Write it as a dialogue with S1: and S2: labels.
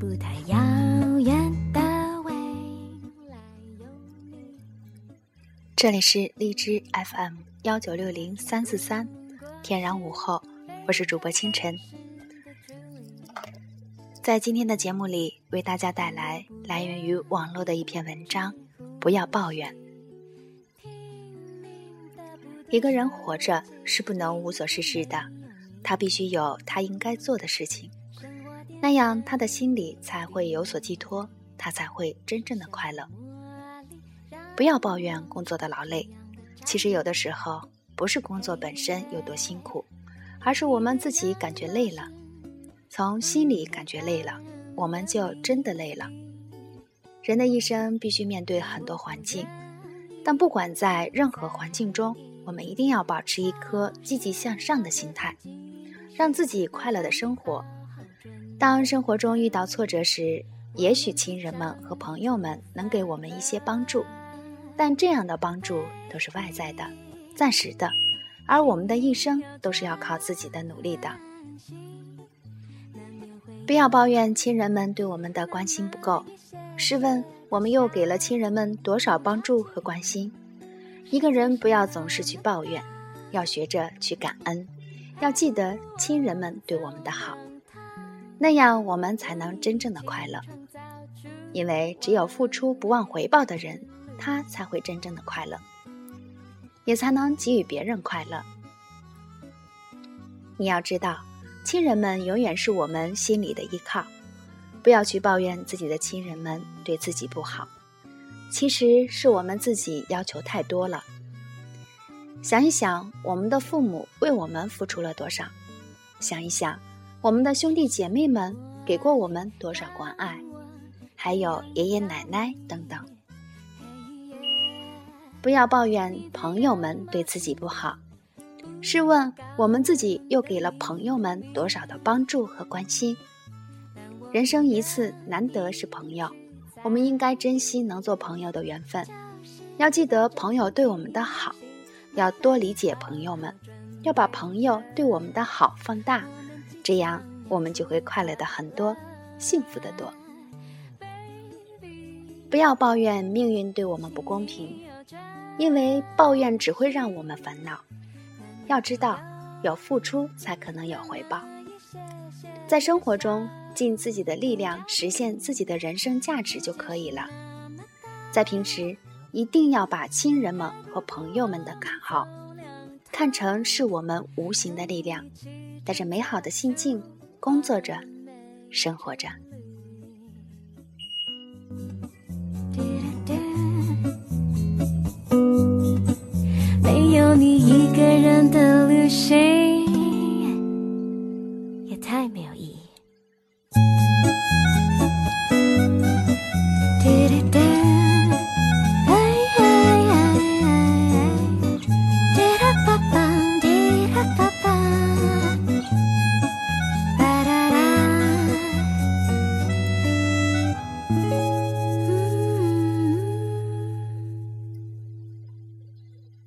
S1: 不太遥远的未来有你。
S2: 这里是荔枝 FM 幺九六零三四三，天然午后，我是主播清晨。在今天的节目里，为大家带来来源于网络的一篇文章：不要抱怨。一个人活着是不能无所事事的，他必须有他应该做的事情，那样他的心里才会有所寄托，他才会真正的快乐。不要抱怨工作的劳累，其实有的时候不是工作本身有多辛苦，而是我们自己感觉累了，从心里感觉累了，我们就真的累了。人的一生必须面对很多环境，但不管在任何环境中。我们一定要保持一颗积极向上的心态，让自己快乐的生活。当生活中遇到挫折时，也许亲人们和朋友们能给我们一些帮助，但这样的帮助都是外在的、暂时的，而我们的一生都是要靠自己的努力的。不要抱怨亲人们对我们的关心不够，试问我们又给了亲人们多少帮助和关心？一个人不要总是去抱怨，要学着去感恩，要记得亲人们对我们的好，那样我们才能真正的快乐。因为只有付出不忘回报的人，他才会真正的快乐，也才能给予别人快乐。你要知道，亲人们永远是我们心里的依靠，不要去抱怨自己的亲人们对自己不好。其实是我们自己要求太多了。想一想，我们的父母为我们付出了多少？想一想，我们的兄弟姐妹们给过我们多少关爱？还有爷爷奶奶等等。不要抱怨朋友们对自己不好。试问，我们自己又给了朋友们多少的帮助和关心？人生一次，难得是朋友。我们应该珍惜能做朋友的缘分，要记得朋友对我们的好，要多理解朋友们，要把朋友对我们的好放大，这样我们就会快乐的很多，幸福的多。不要抱怨命运对我们不公平，因为抱怨只会让我们烦恼。要知道，有付出才可能有回报，在生活中。尽自己的力量实现自己的人生价值就可以了。在平时，一定要把亲人们和朋友们的看好看成是我们无形的力量，带着美好的心境工作着、生活着。
S1: 没有你一个人的